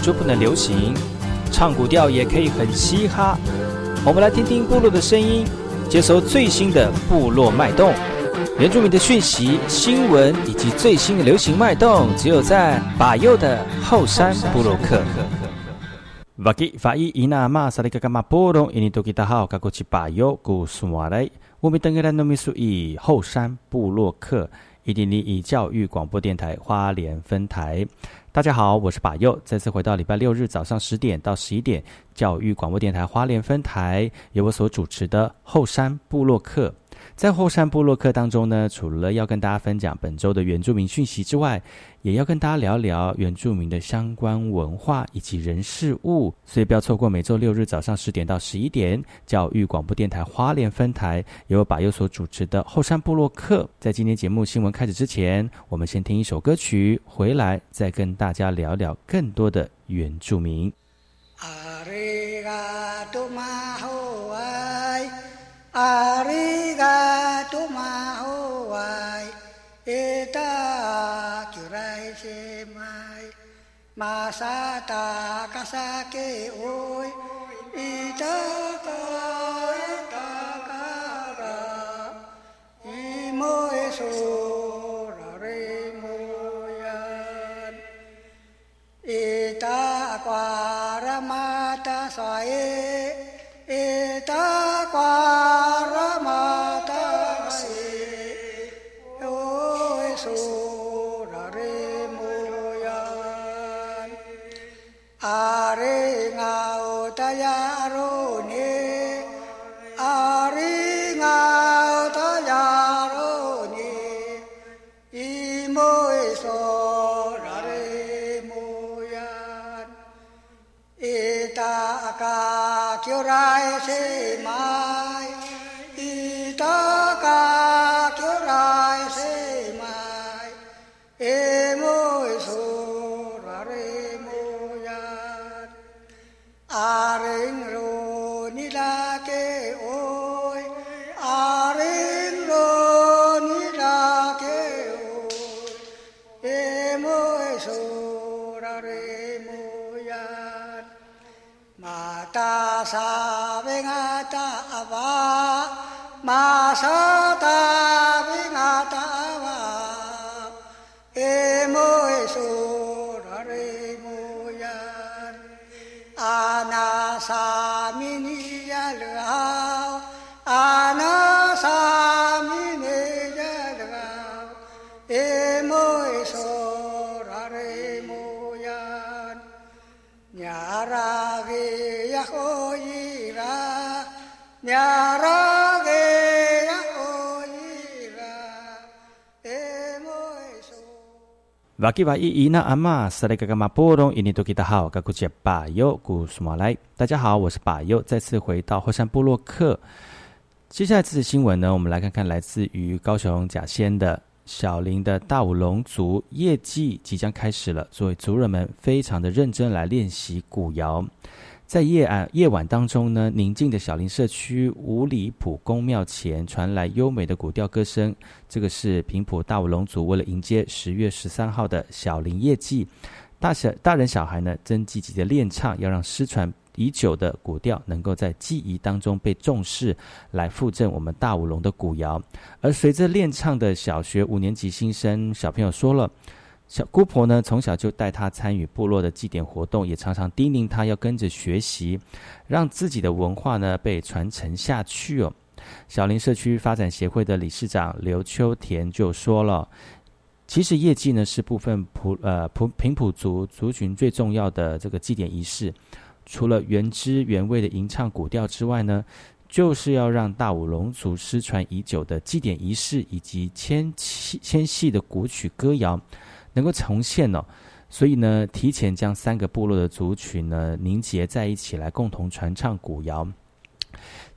就不能流行？唱古调也可以很嘻哈。我们来听听部落的声音，接收最新的部落脉动、原住民的讯息、新闻以及最新的流行脉动，只有在把右的后山部落克。法基法伊伊纳玛萨利格伽马波隆伊尼多吉达好，卡古奇把右古苏马来，我们登格兰诺米苏以后山部落克伊迪尼以教育广播电台花莲分台。大家好，我是把佑，再次回到礼拜六日早上十点到十一点，教育广播电台花莲分台由我所主持的后山部落客。在后山部落客当中呢，除了要跟大家分享本周的原住民讯息之外，也要跟大家聊聊原住民的相关文化以及人事物。所以不要错过每周六日早上十点到十一点，教育广播电台花莲分台由把佑所主持的后山部落客。在今天节目新闻开始之前，我们先听一首歌曲，回来再跟大家聊聊更多的原住民。ありがとまおわい。えたきゅらいせまい。まさたかさけおい。いたかえたから。いもえそ瓦吉瓦伊伊那阿玛斯雷格伽马波隆伊尼瓦吉瓦伊伊那阿玛萨雷嘎嘎马波隆伊尼多吉达好，嘎古杰巴尤古苏马来，大家好，我是巴尤，再次回到后山部落克。接下来这次新闻呢，我们来看看来自于高雄甲仙的小林的大武龙族业绩即将开始了，作为族人们非常的认真来练习古谣。在夜晚夜晚当中呢，宁静的小林社区五里埔公庙前传来优美的古调歌声。这个是平埔大舞龙族为了迎接十月十三号的小林夜祭，大小大人小孩呢，真积极的练唱，要让失传已久的古调能够在记忆当中被重视，来附赠我们大舞龙的古谣。而随着练唱的小学五年级新生小朋友说了。小姑婆呢，从小就带他参与部落的祭典活动，也常常叮咛他要跟着学习，让自己的文化呢被传承下去哦。小林社区发展协会的理事长刘秋田就说了：“其实业绩呢是部分普呃普平埔族族群最重要的这个祭典仪式，除了原汁原味的吟唱古调之外呢，就是要让大武龙族失传已久的祭典仪式以及纤细纤细的古曲歌谣。”能够重现哦，所以呢，提前将三个部落的族群呢凝结在一起，来共同传唱古谣。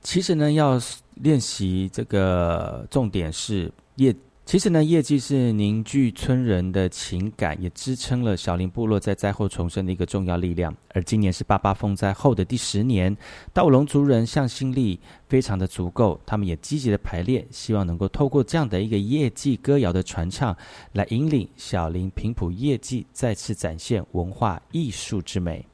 其实呢，要练习这个重点是业。其实呢，业绩是凝聚村人的情感，也支撑了小林部落在灾后重生的一个重要力量。而今年是八八风灾后的第十年，道龙族人向心力非常的足够，他们也积极的排练，希望能够透过这样的一个业绩歌谣的传唱，来引领小林平埔业绩再次展现文化艺术之美。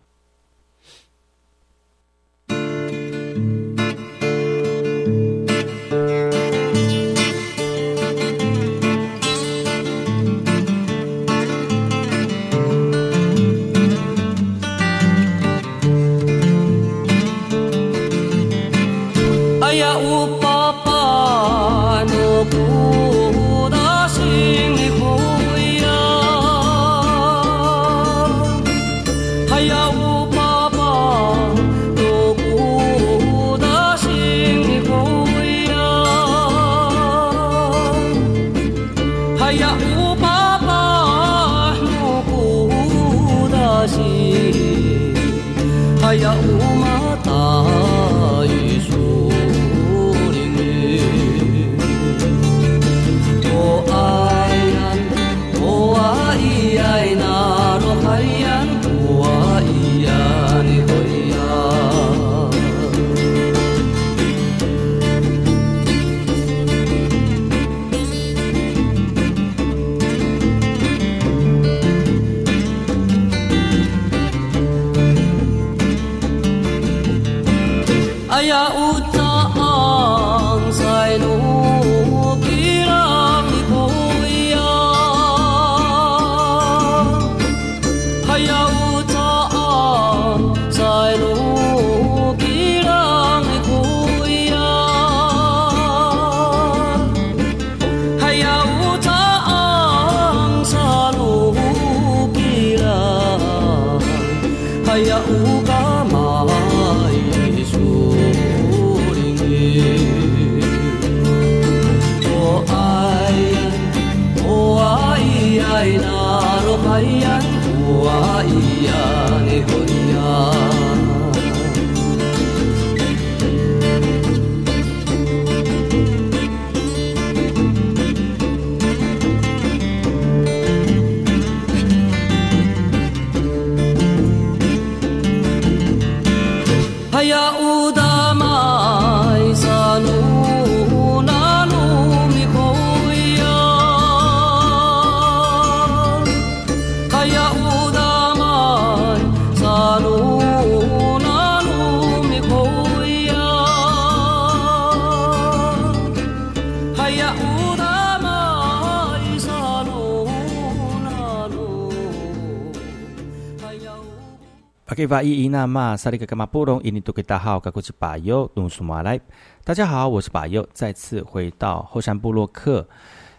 给法依依那嘛萨利格格玛布隆，依尼都给大号，噶古吉巴尤努苏马来。大家好，我是巴尤，再次回到后山部落克。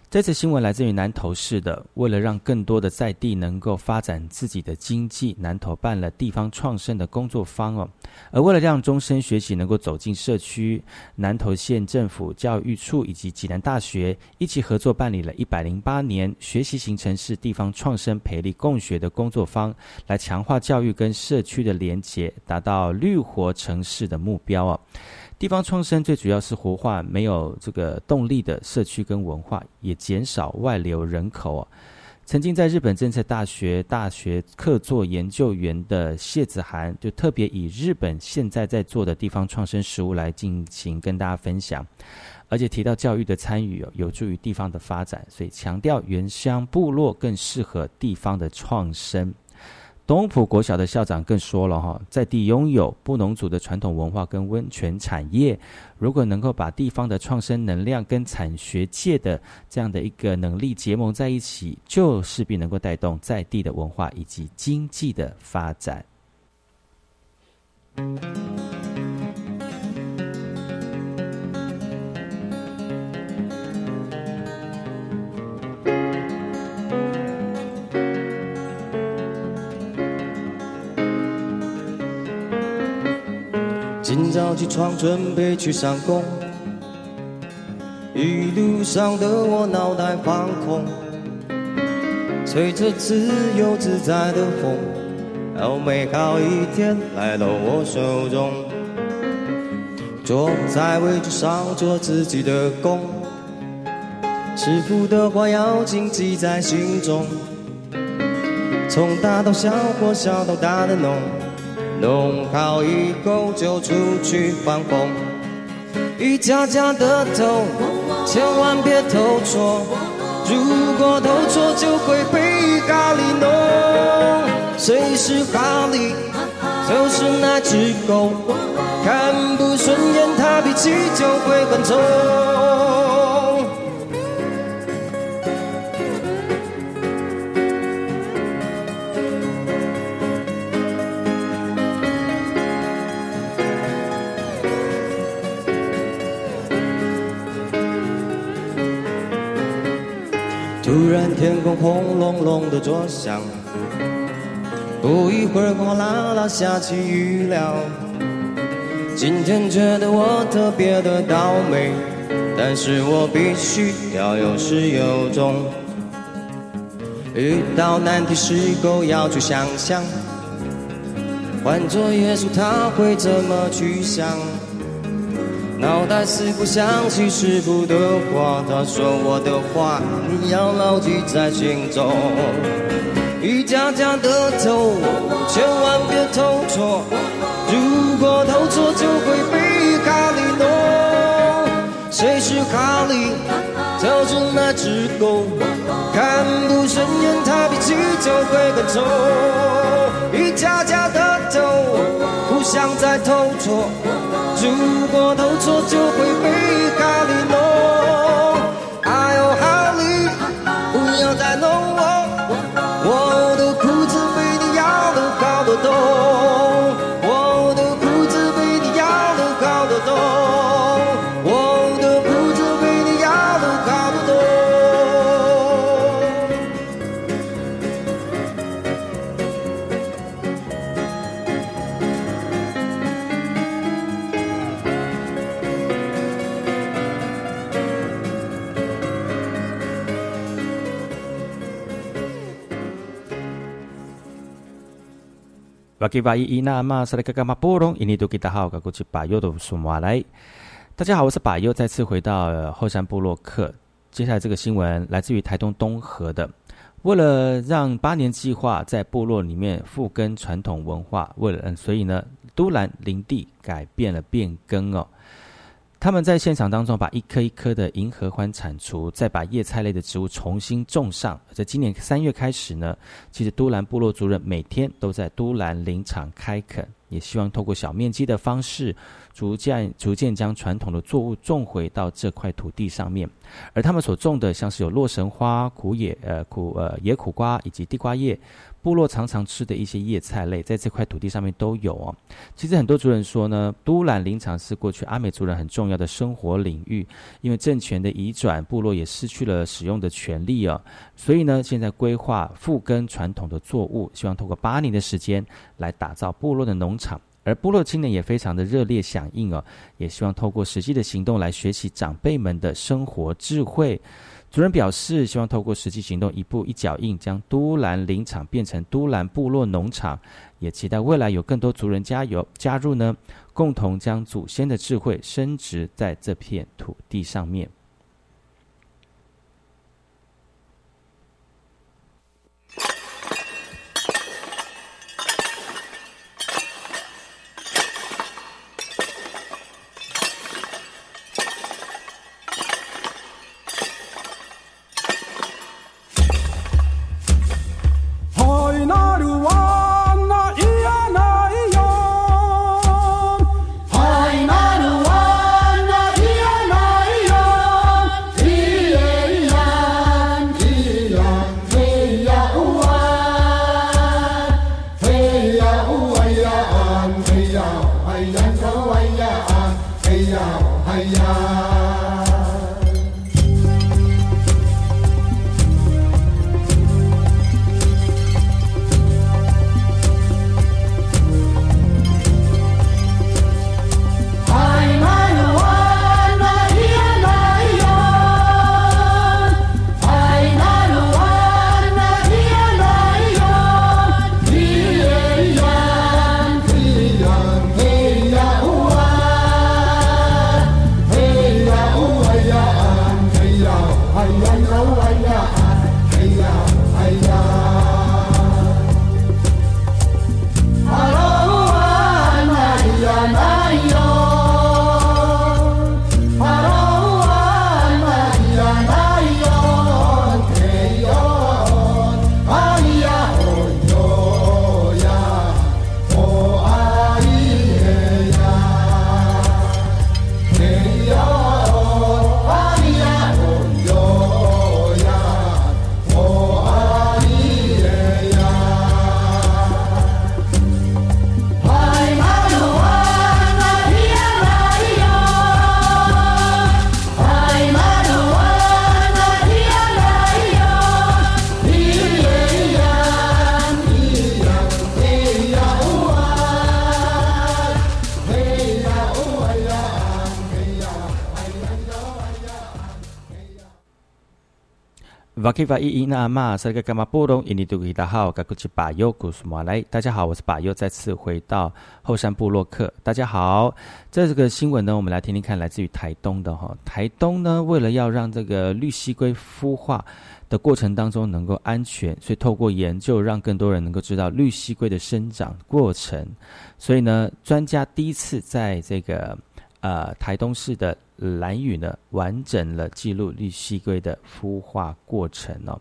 这次新闻来自于南投市的，为了让更多的在地能够发展自己的经济，南投办了地方创生的工作坊哦。而为了让终身学习能够走进社区，南投县政府教育处以及济南大学一起合作办理了一百零八年学习型城市地方创生培力共学的工作坊，来强化教育跟社区的连结，达到绿活城市的目标哦。地方创生最主要是活化没有这个动力的社区跟文化，也减少外流人口。曾经在日本政策大学大学客座研究员的谢子涵，就特别以日本现在在做的地方创生实务来进行跟大家分享，而且提到教育的参与有助于地方的发展，所以强调原乡部落更适合地方的创生。东浦国小的校长更说了哈，在地拥有布农族的传统文化跟温泉产业，如果能够把地方的创生能量跟产学界的这样的一个能力结盟在一起，就势必能够带动在地的文化以及经济的发展。早起床准备去上工，一路上的我脑袋放空，吹着自由自在的风，好美好一天来到我手中。坐在位置上做自己的工。师傅的话要谨记在心中。从大到小或小到大的弄，弄好以后就出去放风。一家家的偷，千万别偷错。如果偷错，就会被咖喱弄。谁是咖喱？就是那只狗。看不顺眼，它脾气就会很冲。天空轰隆隆的作响，不一会儿哗啦啦下起雨了。今天觉得我特别的倒霉，但是我必须要有始有终。遇到难题时候要去想想，换做耶稣他会怎么去想？脑袋似乎想起师傅的话，他说我的话你要牢记在心中。一家家的头，千万别偷错，如果偷错就会被咖喱弄。谁是咖喱？就是那只狗，看不顺眼他脾气就会更臭。一家家的想，在偷错。如果偷错，就会被瓦吉瓦伊伊那玛萨雷嘎嘎马波隆，印尼多吉达好，嘎古吉巴尤的苏马来。大家好，我是巴尤，再次回到、后山部落客。接下来这个新闻来自于台东东河的，为了让八年计划在部落里面复耕传统文化，为了嗯，所以呢，都兰林地改变了变更哦。他们在现场当中把一颗一颗的银合欢铲除，再把叶菜类的植物重新种上。在今年三月开始呢，其实都兰部落族人每天都在都兰林场开垦，也希望透过小面积的方式，逐渐逐渐将传统的作物种回到这块土地上面。而他们所种的，像是有洛神花、苦野呃苦呃野苦瓜以及地瓜叶。部落常常吃的一些叶菜类，在这块土地上面都有哦。其实很多族人说呢，都兰林场是过去阿美族人很重要的生活领域，因为政权的移转，部落也失去了使用的权利哦。所以呢，现在规划复耕传统的作物，希望透过八年的时间来打造部落的农场。而部落青年也非常的热烈响应哦，也希望透过实际的行动来学习长辈们的生活智慧。族人表示，希望透过实际行动，一步一脚印，将都兰林场变成都兰部落农场，也期待未来有更多族人加油加入呢，共同将祖先的智慧升值在这片土地上面。瓦基法伊伊那玛塞个干嘛波隆印尼杜吉达好，噶古吉巴尤古苏马来，大家好，我是巴尤，再次回到后山部落客，大家好。这个新闻呢，我们来听听看，来自于台东的哈。台东呢，为了要让这个绿蜥龟孵化的过程当中能够安全，所以透过研究，让更多人能够知道绿蜥龟的生长过程。所以呢，专家第一次在这个呃台东市的。蓝屿呢，完整了记录绿蜥龟的孵化过程哦。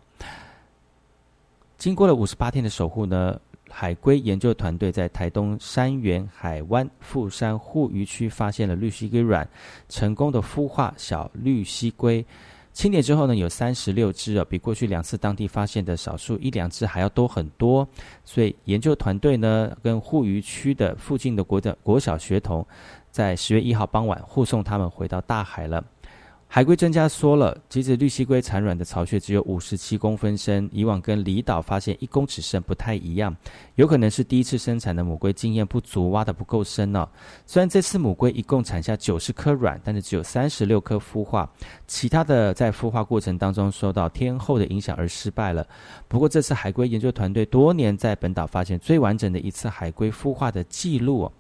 经过了五十八天的守护呢，海龟研究团队在台东山源海湾富山护渔区发现了绿蜥龟卵，成功的孵化小绿蜥龟。清点之后呢，有三十六只哦，比过去两次当地发现的少数一两只还要多很多。所以研究团队呢，跟护渔区的附近的国的国小学童。在十月一号傍晚护送他们回到大海了。海龟专家说了，即使绿蜥龟产卵的巢穴只有五十七公分深，以往跟离岛发现一公尺深不太一样，有可能是第一次生产的母龟经验不足，挖得不够深呢。虽然这次母龟一共产下九十颗卵，但是只有三十六颗孵化，其他的在孵化过程当中受到天候的影响而失败了。不过这次海龟研究团队多年在本岛发现最完整的一次海龟孵化的记录。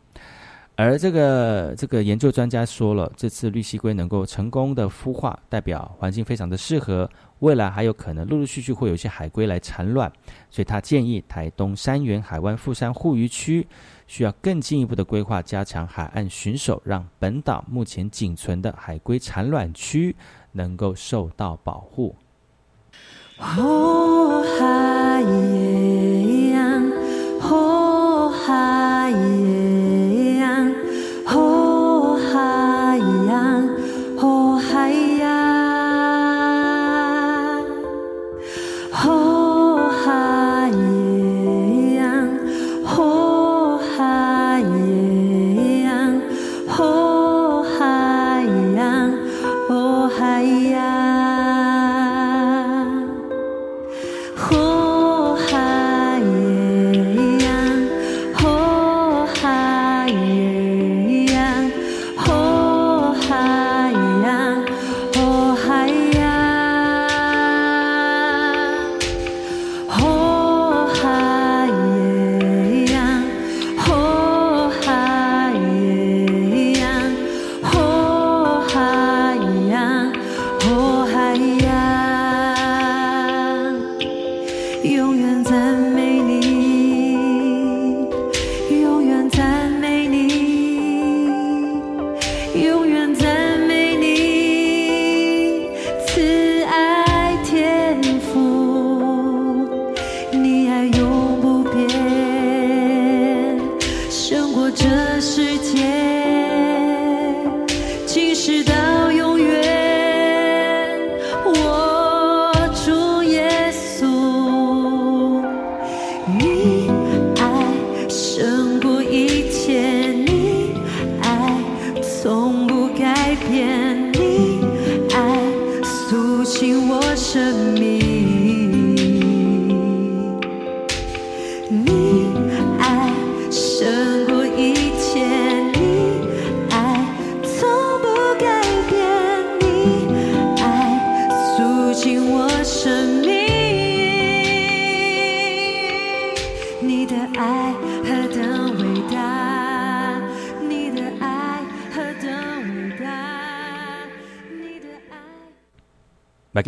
而这个这个研究专家说了，这次绿蜥龟能够成功的孵化，代表环境非常的适合，未来还有可能陆陆续续会有一些海龟来产卵，所以他建议台东山源海湾富山护渔区需要更进一步的规划，加强海岸巡守，让本岛目前仅存的海龟产卵区能够受到保护。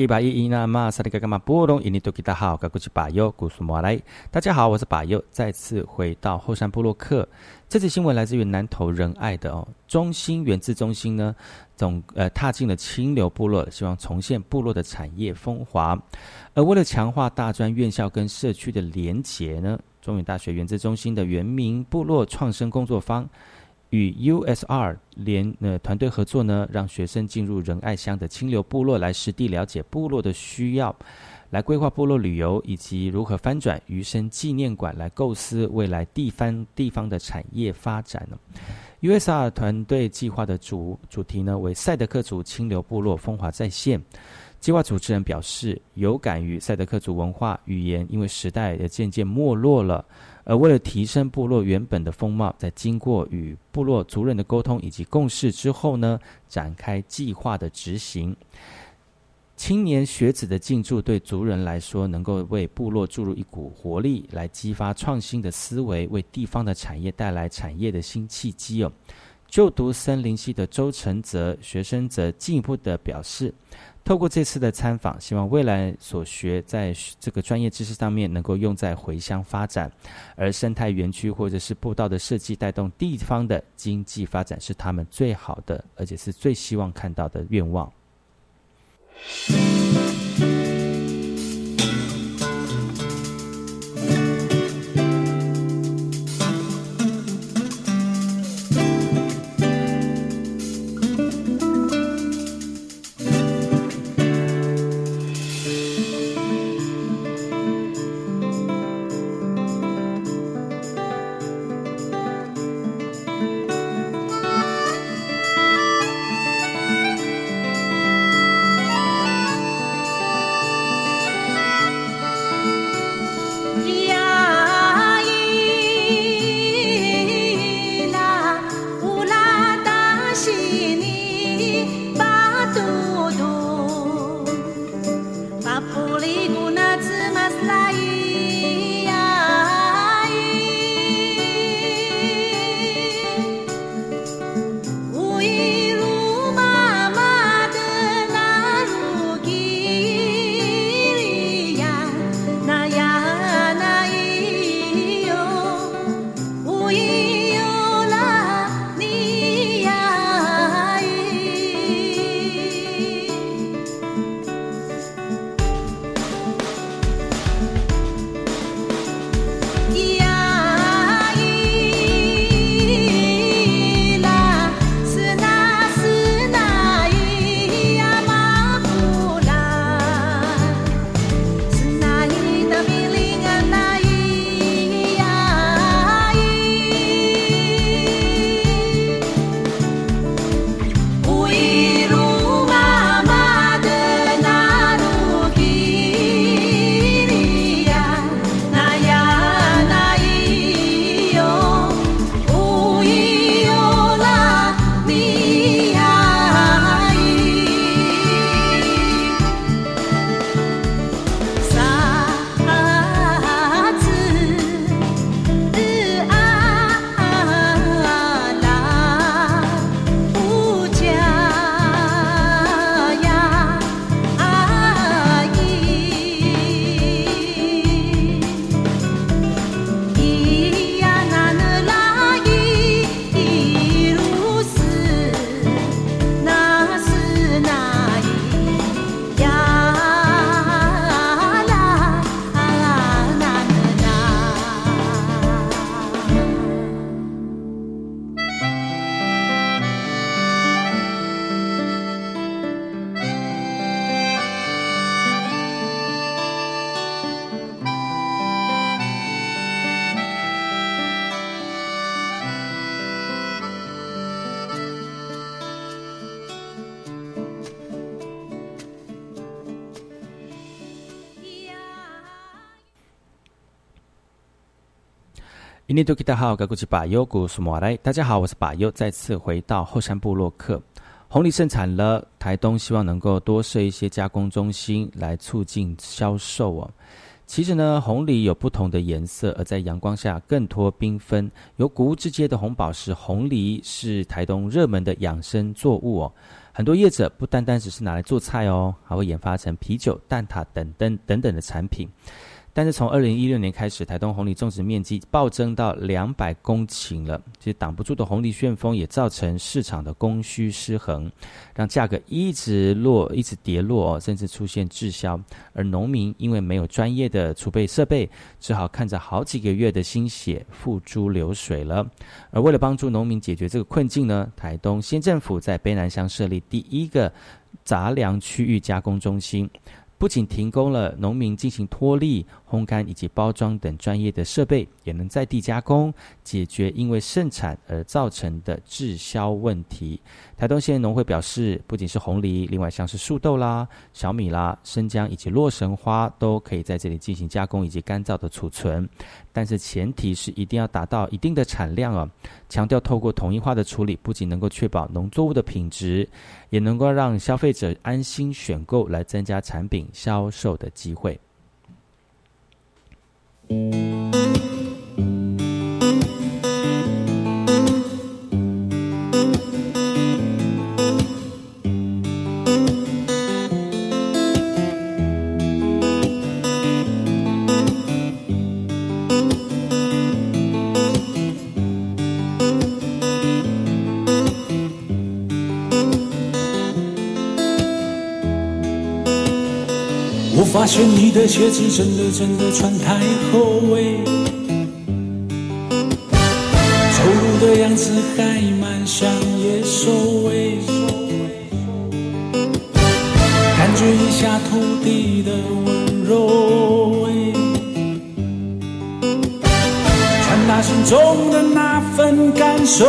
巴基巴伊伊那玛萨利嘎嘎玛波隆印尼多吉达好，嘎古吉巴尤古苏莫来。大家好，我是巴尤，再次回到后山部落克。这次新闻来自于南投仁爱的哦，中心原自中心呢，总呃踏进了清流部落，希望重现部落的产业风华。而为了强化大专院校跟社区的连结呢，中原大学原自中心的原民部落创生工作坊。与 USR 联呃团队合作呢，让学生进入仁爱乡的清流部落来实地了解部落的需要，来规划部落旅游以及如何翻转余生纪念馆，来构思未来地方地方的产业发展呢。USR 团队计划的主主题呢为赛德克族清流部落风华再现。计划主持人表示，有感于赛德克族文化语言，因为时代也渐渐没落了。而为了提升部落原本的风貌，在经过与部落族人的沟通以及共识之后呢，展开计划的执行。青年学子的进驻，对族人来说，能够为部落注入一股活力，来激发创新的思维，为地方的产业带来产业的新契机哦。就读森林系的周承泽学生则进一步的表示，透过这次的参访，希望未来所学在这个专业知识上面能够用在回乡发展，而生态园区或者是步道的设计，带动地方的经济发展，是他们最好的，而且是最希望看到的愿望。印尼多吉达好，格古吉巴尤古苏莫来。大家好，我是巴尤，再次回到后山部落客。红梨盛产了，台东希望能够多设一些加工中心来促进销售哦。其实呢，红梨有不同的颜色，而在阳光下更脱缤纷。有古物之街的红宝石红梨是台东热门的养生作物哦。很多业者不单单只是拿来做菜哦，还会研发成啤酒、蛋挞等等等等的产品。但是从二零一六年开始，台东红梨种植面积暴增到两百公顷了。其实挡不住的红梨旋风也造成市场的供需失衡，让价格一直落，一直跌落，甚至出现滞销。而农民因为没有专业的储备设备，只好看着好几个月的心血付诸流水了。而为了帮助农民解决这个困境呢，台东县政府在卑南乡设立第一个杂粮区域加工中心。不仅提供了农民进行脱粒、烘干以及包装等专业的设备，也能在地加工，解决因为盛产而造成的滞销问题。台东县农会表示，不仅是红梨，另外像是树豆啦、小米啦、生姜以及洛神花，都可以在这里进行加工以及干燥的储存。但是前提是一定要达到一定的产量哦。强调透过统一化的处理，不仅能够确保农作物的品质，也能够让消费者安心选购，来增加产品销售的机会。你的鞋子真的真的穿太厚哎，走路的样子还蛮像野兽哎，感觉一下土地的温柔哎，传达心中的那份感受。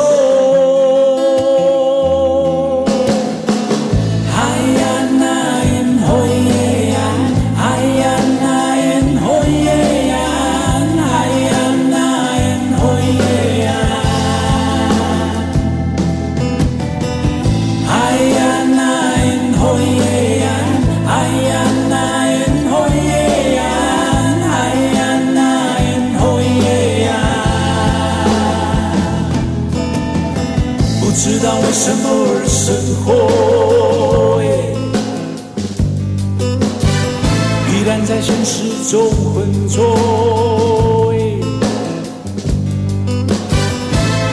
浑浊。哎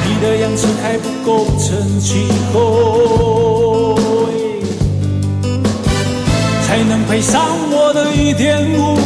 你的样子还不够成气候，才能配上我的一点五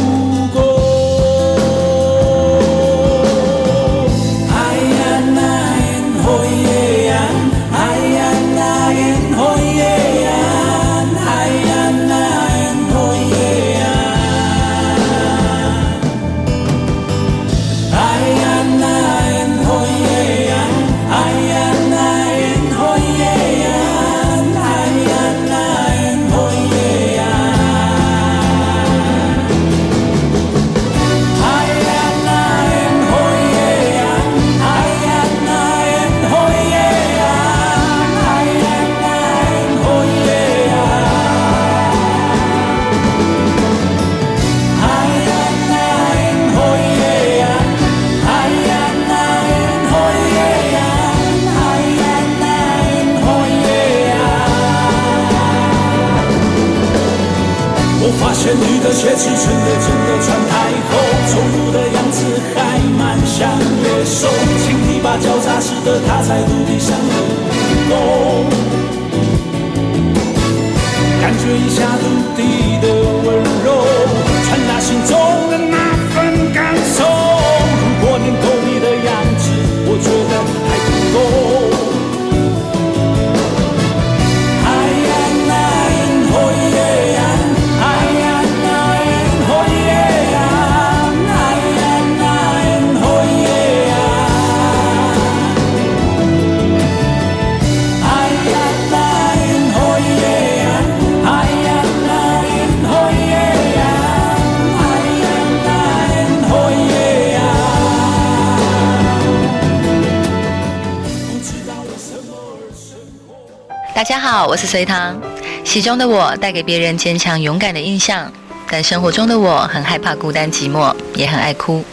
大家好，我是隋唐。戏中的我带给别人坚强勇敢的印象，但生活中的我很害怕孤单寂寞，也很爱哭。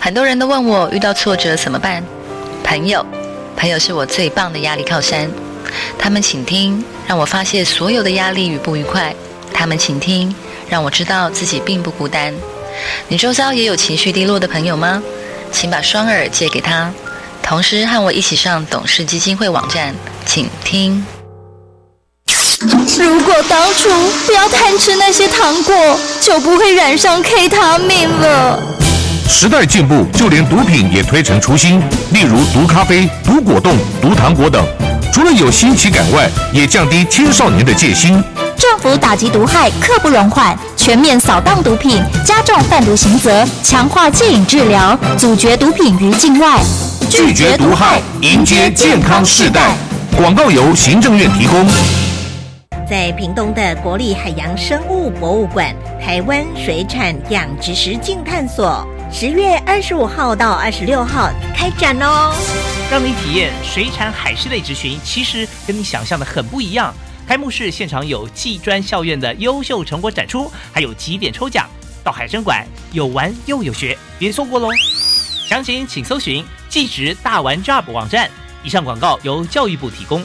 很多人都问我遇到挫折怎么办？朋友，朋友是我最棒的压力靠山。他们倾听，让我发泄所有的压力与不愉快；他们倾听，让我知道自己并不孤单。你周遭也有情绪低落的朋友吗？请把双耳借给他，同时和我一起上董事基金会网站，请听。如果当初不要贪吃那些糖果，就不会染上 K 他命了。时代进步，就连毒品也推陈出新，例如毒咖啡、毒果冻、毒糖果等。除了有新奇感外，也降低青少年的戒心。政府打击毒害刻不容缓，全面扫荡毒品，加重贩毒刑责，强化戒瘾治疗，阻绝毒品于境外。拒绝毒害，迎接健康世代。广告由行政院提供。在屏东的国立海洋生物博物馆台湾水产养殖实境探索，十月二十五号到二十六号开展哦。让你体验水产海事类职群，其实跟你想象的很不一样。开幕式现场有技专校院的优秀成果展出，还有几点抽奖。到海参馆有玩又有学，别错过喽！详情请搜寻技职大玩 Job 网站。以上广告由教育部提供。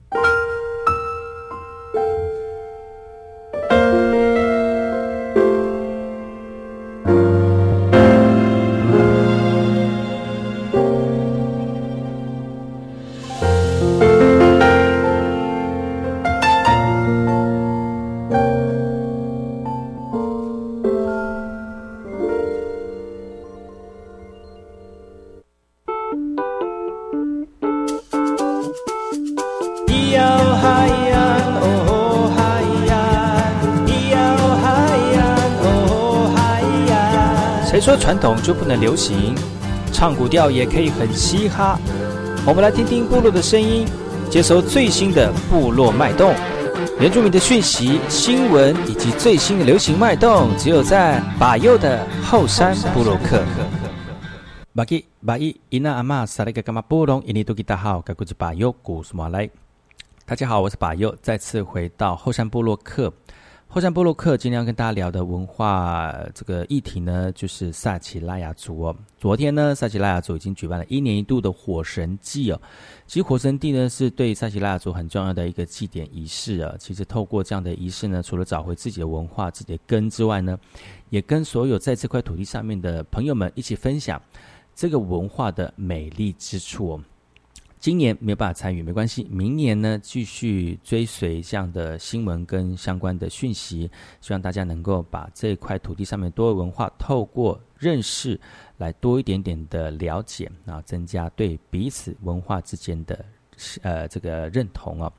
统就不能流行？唱古调也可以很嘻哈。我们来听听部落的声音，接收最新的部落脉动、原住民的讯息、新闻以及最新的流行脉动，只有在把右的后山部落克。巴基巴伊伊那阿玛萨利格伽马波隆伊尼多吉达好，该古吉巴右古苏马来。大家好，我是巴右，再次回到后山部落克。后山部落克今天要跟大家聊的文化这个议题呢，就是萨奇拉雅族哦。昨天呢，萨奇拉雅族已经举办了一年一度的火神祭哦。其实火神祭呢，是对萨奇拉雅族很重要的一个祭典仪式啊。其实透过这样的仪式呢，除了找回自己的文化、自己的根之外呢，也跟所有在这块土地上面的朋友们一起分享这个文化的美丽之处哦。今年没有办法参与，没关系。明年呢，继续追随这样的新闻跟相关的讯息，希望大家能够把这块土地上面多文化，透过认识来多一点点的了解啊，增加对彼此文化之间的呃这个认同哦。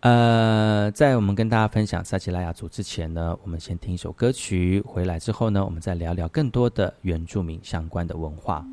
呃，在我们跟大家分享撒奇拉雅族之前呢，我们先听一首歌曲，回来之后呢，我们再聊聊更多的原住民相关的文化。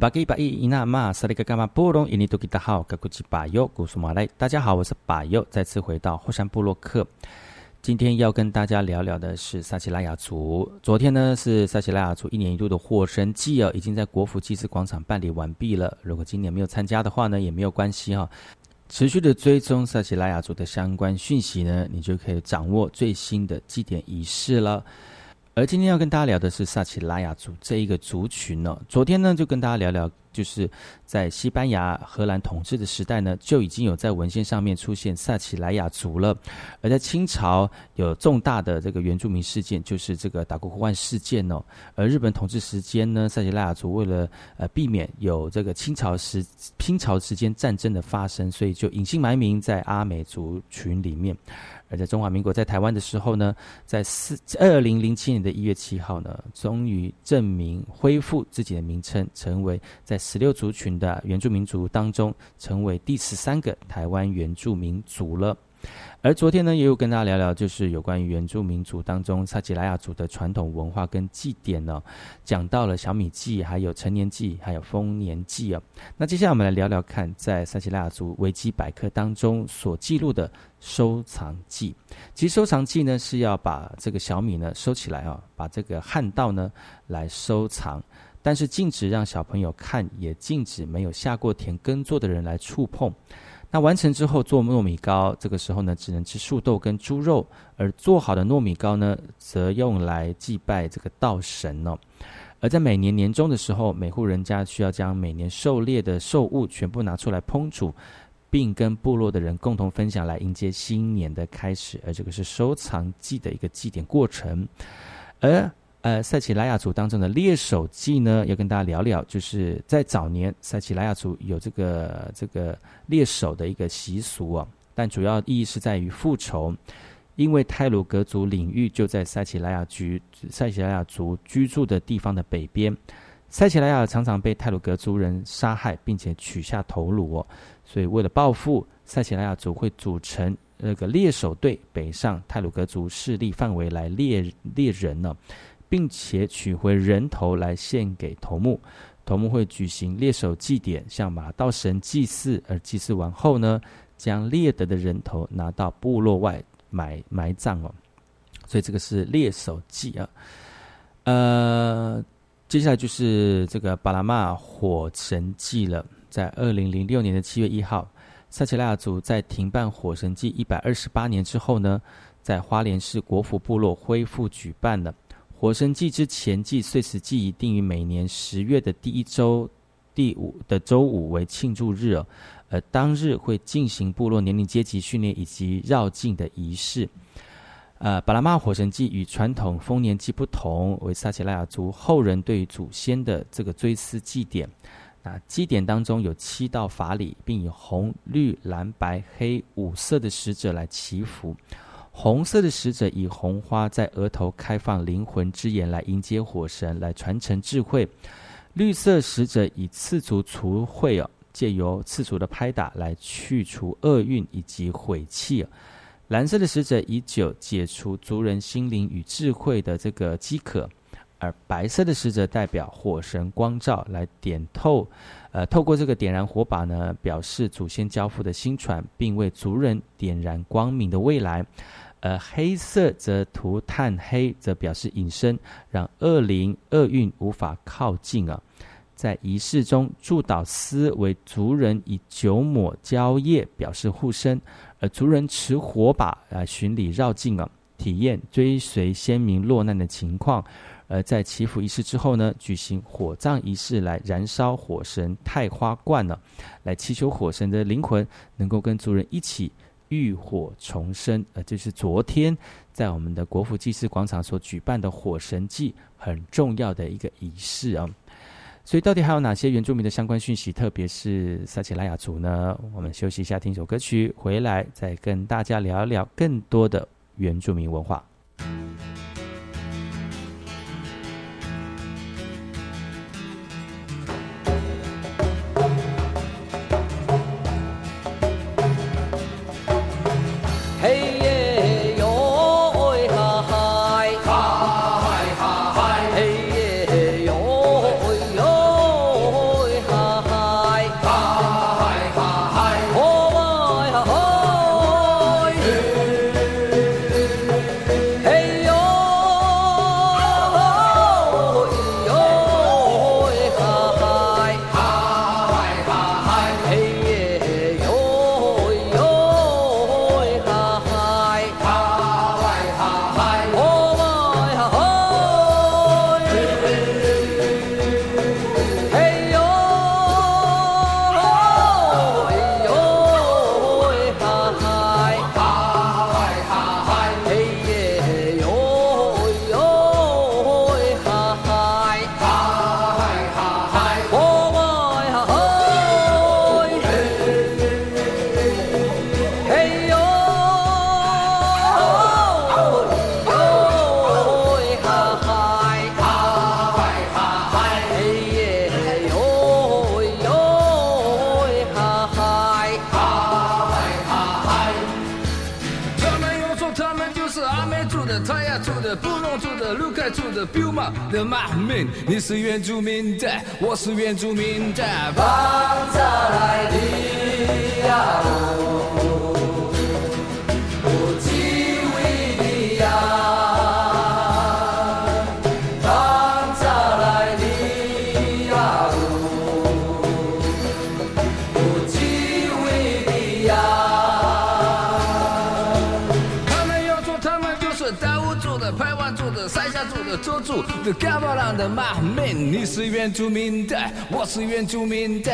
巴吉巴伊伊纳玛萨利格伽马波隆伊尼多吉达好，格古吉巴尤古苏马来，大家好，我是巴尤，再次回到后山部落克。今天要跟大家聊聊的是萨奇拉雅族。昨天呢是萨奇拉雅族一年一度的火神祭哦，已经在国府祭祀广场办理完毕了。如果今年没有参加的话呢，也没有关系哈、持续的追踪萨奇拉雅族的相关讯息呢，你就可以掌握最新的祭典仪式了。而今天要跟大家聊的是萨奇拉雅族这一个族群呢、昨天呢就跟大家聊聊，就是在西班牙、荷兰统治的时代呢，就已经有在文献上面出现萨奇莱雅族了。而在清朝有重大的这个原住民事件，就是这个打国呼唤事件哦。而日本统治时间呢，萨奇莱雅族为了呃避免有这个清朝时清朝时间战争的发生，所以就隐姓埋名在阿美族群里面。而在中华民国在台湾的时候呢，在四二零零七年的一月七号呢，终于证明恢复自己的名称，成为在十六族群的原住民族当中，成为第十三个台湾原住民族了。而昨天呢，也有跟大家聊聊，就是有关于原住民族当中萨奇莱雅族的传统文化跟祭典呢，讲到了小米祭，还有成年祭，还有丰年祭啊。那接下来我们来聊聊看，在萨奇莱雅族维基百科当中所记录的收藏祭。其实收藏祭呢是要把这个小米呢收起来啊，把这个旱稻呢来收藏。但是禁止让小朋友看，也禁止没有下过田耕作的人来触碰。那完成之后做糯米糕，这个时候呢只能吃树豆跟猪肉，而做好的糯米糕呢，则用来祭拜这个稻神哦。而在每年年终的时候，每户人家需要将每年狩猎的兽物全部拿出来烹煮，并跟部落的人共同分享，来迎接新年的开始。而这个是收藏祭的一个祭典过程。而呃，塞奇莱雅族当中的猎手祭呢，要跟大家聊聊，就是在早年塞奇莱雅族有这个这个猎手的一个习俗哦，但主要意义是在于复仇，因为泰鲁格族领域就在塞奇莱雅居塞奇莱雅族居住的地方的北边，塞奇莱雅常常被泰鲁格族人杀害，并且取下头颅哦，所以为了报复，塞奇莱雅族会组成那个猎手队北上泰鲁格族势力范围来猎猎人呢、并且取回人头来献给头目。头目会举行猎手祭典，向马道神祭祀，而祭祀完后呢，将猎得的人头拿到部落外埋埋葬哦。所以这个是猎手祭啊。呃，接下来就是这个巴拉马火神祭了。在二零零六年的七月一号，萨奇拉雅族在停办火神祭一百二十八年之后呢，在花莲市国府部落恢复举办了。火神祭之前祭岁时祭仪定于每年十月的第一周第五的周五为庆祝日哦，而当日会进行部落年龄阶级训练以及绕境的仪式。呃，巴拉马火神祭与传统丰年祭不同，为萨奇拉雅族后人对于祖先的这个追思祭典。那祭典当中有七道法礼，并以红、绿、蓝、白、黑五色的使者来祈福。红色的使者以红花在额头开放灵魂之眼来迎接火神，来传承智慧；绿色使者以刺足除秽哦，借由刺足的拍打来去除厄运以及晦气。蓝色的使者以酒解除族人心灵与智慧的这个饥渴，而白色的使者代表火神光照来点透，呃，透过这个点燃火把呢，表示祖先交付的新传，并为族人点燃光明的未来。而黑色则涂炭黑，则表示隐身，让恶灵、厄运无法靠近啊。在仪式中，祝祷司为族人以酒抹蕉叶表示护身，而族人持火把来巡礼绕境啊，体验追随先民落难的情况。而在祈福仪式之后呢，举行火葬仪式来燃烧火神太花冠呢，来祈求火神的灵魂能够跟族人一起浴火重生。呃，这是昨天在我们的国府祭祀广场所举办的火神祭很重要的一个仪式啊。所以，到底还有哪些原住民的相关讯息，特别是撒奇拉雅族呢？我们休息一下，听一首歌曲，回来再跟大家聊一聊更多的原住民文化。马明，你是原住民的，我是原住民的。放下来的呀塞夏族的、周族的、嘎巴朗的马民，你是原住民的，我是原住民的。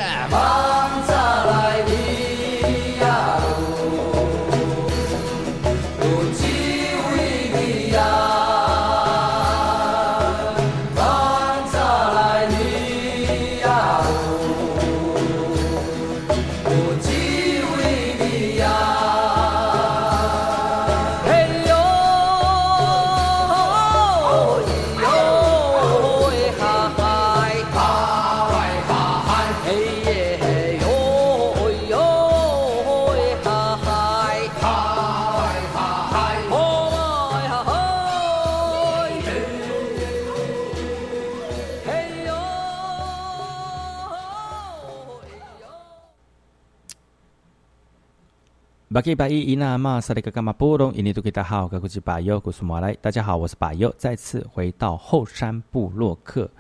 巴基巴伊伊那玛萨利格伽马波隆，印尼多吉达好，格古吉巴尤古苏马来，大家好，我是巴尤，再次回到后山部落客。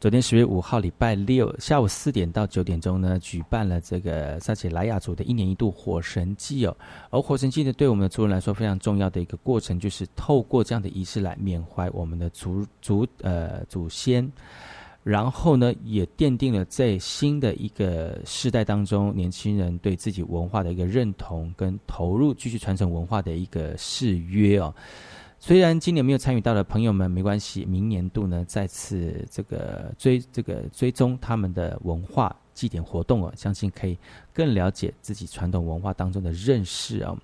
昨天十月五号礼拜六下午四点到九点钟呢，举办了这个萨奇莱雅族的一年一度火神祭哦。而火神祭呢，对我们的族人来说非常重要的一个过程，就是透过这样的仪式来缅怀我们的祖祖呃祖先。然后呢，也奠定了在新的一个世代当中，年轻人对自己文化的一个认同跟投入，继续传承文化的一个誓约哦。虽然今年没有参与到的朋友们没关系，明年度呢再次这个追这个追踪他们的文化祭典活动哦，相信可以更了解自己传统文化当中的认识哦。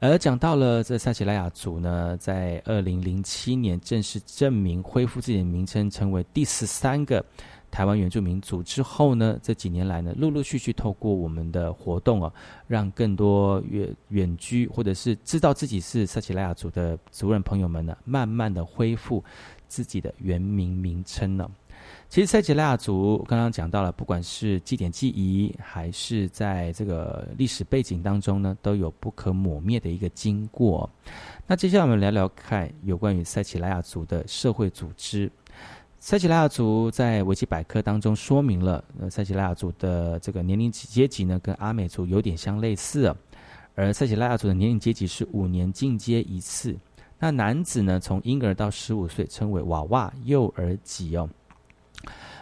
而讲到了这塞奇莱雅族呢，在二零零七年正式证明恢复自己的名称，成为第十三个台湾原住民族之后呢，这几年来呢，陆陆续续透过我们的活动哦，让更多远远居或者是知道自己是塞奇莱雅族的族人朋友们呢，慢慢的恢复自己的原名名称呢。其实塞奇莱雅族刚刚讲到了，不管是祭典记忆，还是在这个历史背景当中呢，都有不可磨灭的一个经过。那接下来我们聊聊看有关于塞奇莱雅族的社会组织。塞奇莱雅族在维基百科当中说明了，呃，塞奇莱雅族的这个年龄级阶级呢，跟阿美族有点相类似啊。而塞奇莱雅族的年龄阶级是五年进阶一次。那男子呢，从婴儿到十五岁称为娃娃幼儿级哦。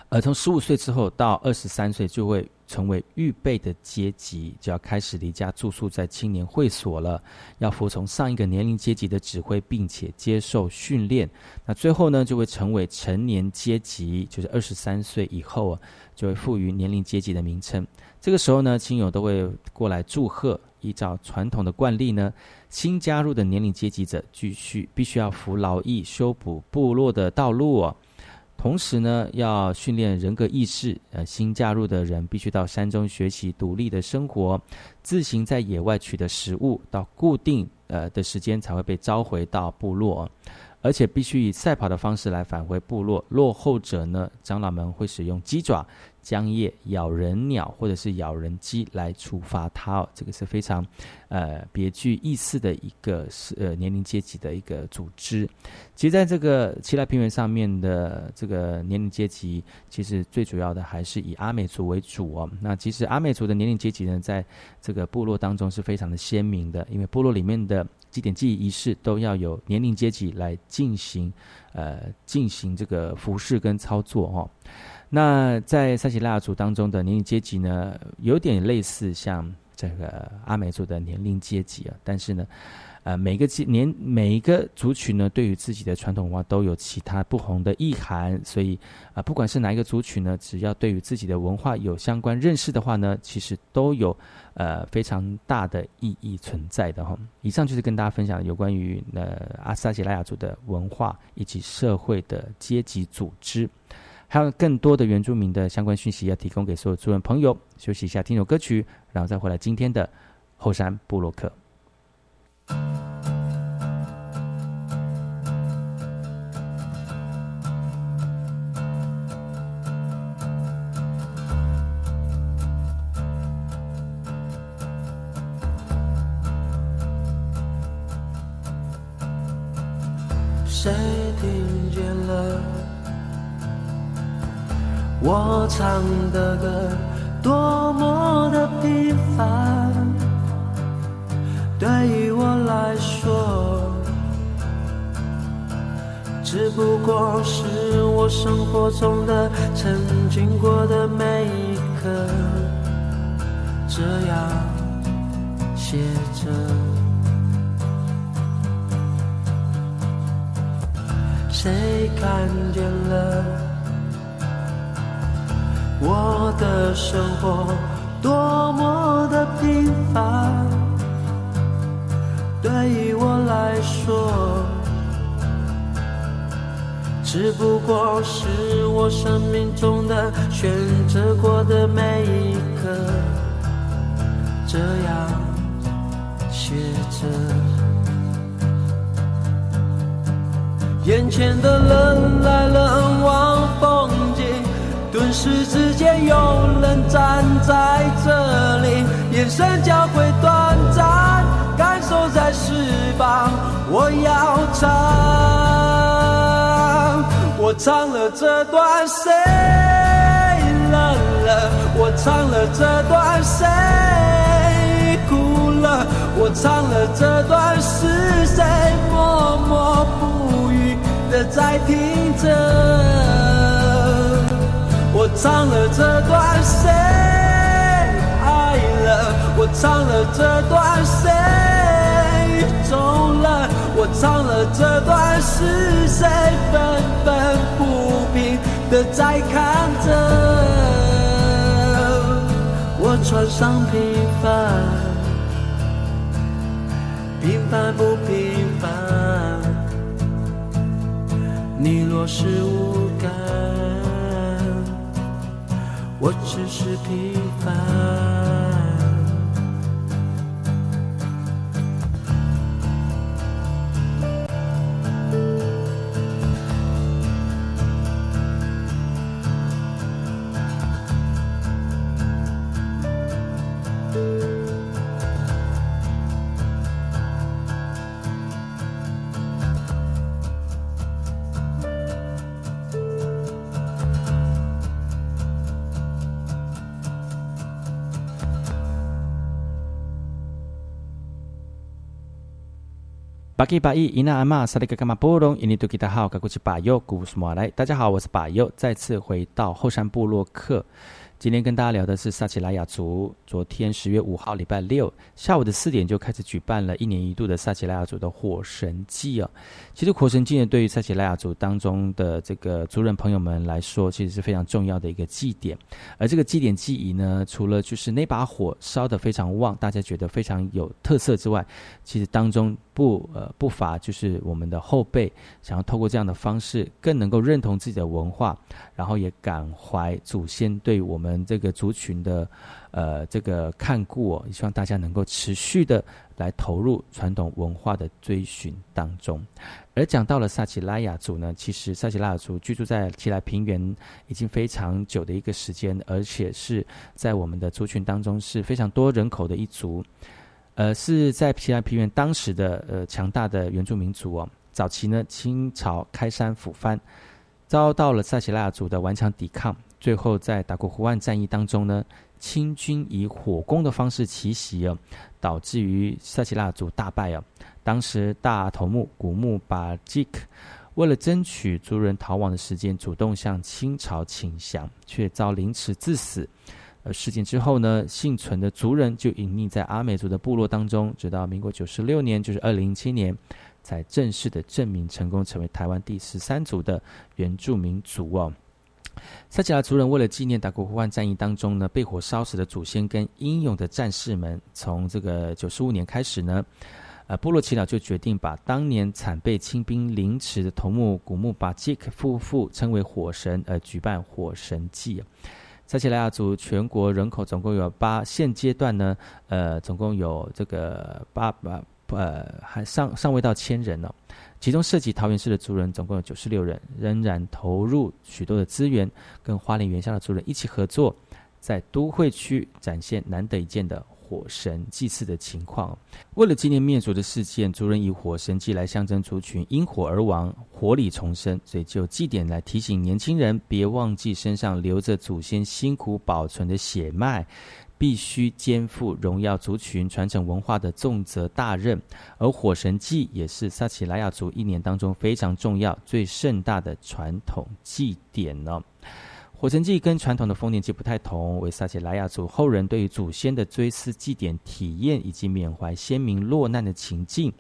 而从十五岁之后到二十三岁，就会成为预备的阶级，就要开始离家住宿在青年会所了，要服从上一个年龄阶级的指挥，并且接受训练。那最后呢，就会成为成年阶级，就是二十三岁以后啊，就会赋予年龄阶级的名称。这个时候呢，亲友都会过来祝贺。依照传统的惯例呢，新加入的年龄阶级者继续必须要服劳役，修补部落的道路哦。同时呢，要训练人格意识。呃，新加入的人必须到山中学习独立的生活，自行在野外取得食物，到固定呃的时间才会被召回到部落，而且必须以赛跑的方式来返回部落。落后者呢，长老们会使用鸡爪。浆叶、咬人鸟或者是咬人鸡来处罚它哦，这个是非常呃别具意思的一个是呃年龄阶级的一个组织。其实在这个奇莱平原上面的这个年龄阶级，其实最主要的还是以阿美族为主哦。那其实阿美族的年龄阶级呢，在这个部落当中是非常的鲜明的，因为部落里面的祭典祭仪式都要有年龄阶级来进行呃进行这个服饰跟操作哦。那在塞奇拉族当中的年龄阶级呢，有点类似像这个阿美族的年龄阶级啊，但是呢，呃，每个年每一个族群呢，对于自己的传统文化都有其他不同的意涵，所以啊，不管是哪一个族群呢，只要对于自己的文化有相关认识的话呢，其实都有呃非常大的意义存在的哈。以上就是跟大家分享有关于呃阿萨奇拉雅族的文化以及社会的阶级组织。还有更多的原住民的相关讯息要提供给所有诸位朋友。休息一下，听首歌曲，然后再回来今天的后山布洛克。谁听？我唱的歌多么的平凡？对于我来说，只不过是我生活中的曾经过的每一刻，这样写着。谁看见了我的生活多么的平凡？对于我来说，只不过是我生命中的选择过的每一刻，这样写着。眼前的人来人往，风景顿时之间有人站在这里，眼神交汇短暂，感受在翅膀。我要唱，我唱了这段谁冷了？我唱了这段谁哭了？我唱了这段是谁默默不语的在听着？我唱了这段谁爱了？我唱了这段谁走了？我唱了这段是谁愤愤不平？的在看着？我穿上平？凡，平？凡不平？凡？你若是无我只是平凡。基巴伊伊那阿玛萨利格伽马波隆伊尼图吉达好，嘎古奇巴尤古斯马来，大家好，我是巴尤，再次回到后山部落客。今天跟大家聊的是萨奇拉雅族。昨天十月五号礼拜六下午的四点就开始举办了一年一度的萨奇拉雅族的火神祭啊。其实火神祭呢，对于萨奇拉雅族当中的这个族人朋友们来说，其实是非常重要的一个祭典。而这个祭典祭仪呢，除了就是那把火烧得非常旺，大家觉得非常有特色之外，其实当中不呃不乏就是我们的后辈想要透过这样的方式，更能够认同自己的文化，然后也感怀祖先对我们这个族群的呃这个看顾哦，也希望大家能够持续的来投入传统文化的追寻当中。而讲到了萨奇拉雅族呢，其实萨奇拉雅族居住在奇莱平原已经非常久的一个时间，而且是在我们的族群当中是非常多人口的一族。呃，是在奇莱平原当时的呃强大的原住民族哦。早期呢，清朝开山抚番，遭到了萨奇拉族的顽强抵抗，最后在打过湖岸战役当中呢，清军以火攻的方式奇袭哦，导致于萨奇拉族大败哦。当时大头目古木巴吉克为了争取族人逃亡的时间，主动向清朝请降，却遭凌迟致死。事件之后呢，幸存的族人就隐匿在阿美族的部落当中，直到民国九十六年，就是二零零七年，才正式的证明成功成为台湾第十三族的原住民族哦。萨奇拉族人为了纪念打过湖岸战役当中呢被火烧死的祖先跟英勇的战士们，从这个九十五年开始呢，呃，部落耆老就决定把当年惨被清兵凌迟的头目古墓巴杰克夫妇称为火神，而举办火神祭。塞奇拉雅族全国人口总共有八，现阶段呢，呃，总共有这个八八呃，还尚尚未到千人呢。其中涉及桃园市的族人总共有九十六人，仍然投入许多的资源，跟花莲原乡的族人一起合作，在都会区展现难得一见的火神祭祀的情况。为了纪念灭族的事件，族人以火神祭来象征族群因火而亡，火里重生，所以就祭典来提醒年轻人别忘记身上流着祖先辛苦保存的血脉。必须肩负荣耀族群传承文化的重责大任，而火神祭也是撒奇莱雅族一年当中非常重要、最盛大的传统祭典呢。火神祭跟传统的丰年祭不太同，为撒奇莱雅族后人对于祖先的追思祭典体验以及缅怀先民落难的情境。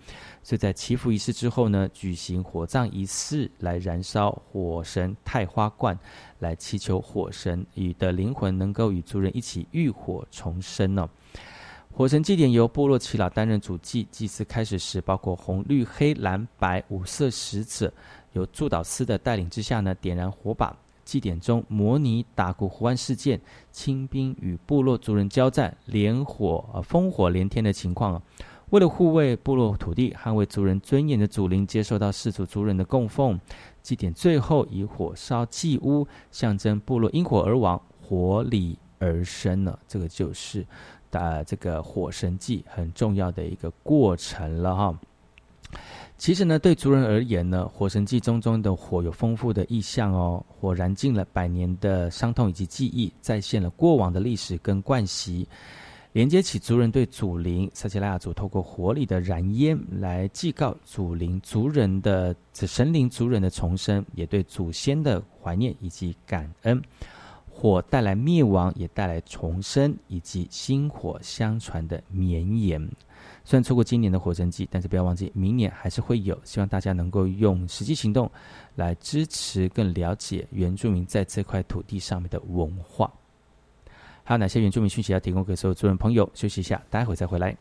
所以在祈福仪式之后呢，举行火葬仪式来燃烧火神太花冠，来祈求火神与的灵魂能够与族人一起浴火重生呢。火神祭典由部落耆老担任主祭，祭祀开始时，包括红、绿、黑、蓝、白五色使者，由祝导师的带领之下呢，点燃火把。祭典中模拟打鼓湖湾事件，清兵与部落族人交战，连火呃烽火连天的情况。为了护卫部落土地，捍卫族人尊严的祖灵，接受到氏族族人的供奉。祭典最后以火烧祭屋，象征部落因火而亡，火里而生呢。这个就是呃这个火神祭很重要的一个过程了哈。其实呢，对族人而言呢，火神祭中中的火有丰富的意象哦，火燃尽了百年的伤痛以及记忆，再现了过往的历史跟惯习，连接起族人对祖灵撒奇拉雅族透过火里的燃烟来祭告祖灵族人的神灵族人的重生，也对祖先的怀念以及感恩。火带来灭亡，也带来重生，以及薪火相传的绵延。虽然错过今年的火神祭，但是不要忘记，明年还是会有。希望大家能够用实际行动来支持、更了解原住民在这块土地上面的文化。还有哪些原住民讯息要提供给所有族人朋友？休息一下，待会再回来。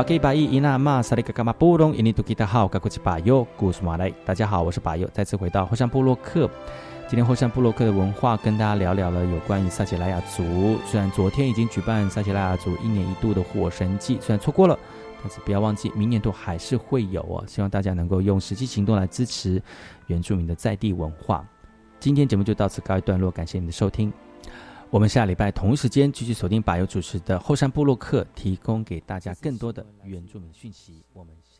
巴给巴伊伊那玛萨利嘎嘎马布隆伊尼图吉达好，嘎古吉巴尤古苏马来。大家好，我是巴尤，再次回到后山部落克。今天后山部落克的文化跟大家聊聊了有关于撒奇拉雅族。虽然昨天已经举办撒奇拉雅族一年一度的火神祭，虽然错过了，但是不要忘记，明年都还是会有哦。希望大家能够用实际行动来支持原住民的在地文化。今天节目就到此告一段落，感谢您的收听。我们下礼拜同一时间继续锁定把由主持的后山部落客，提供给大家更多的原住民讯息。我们。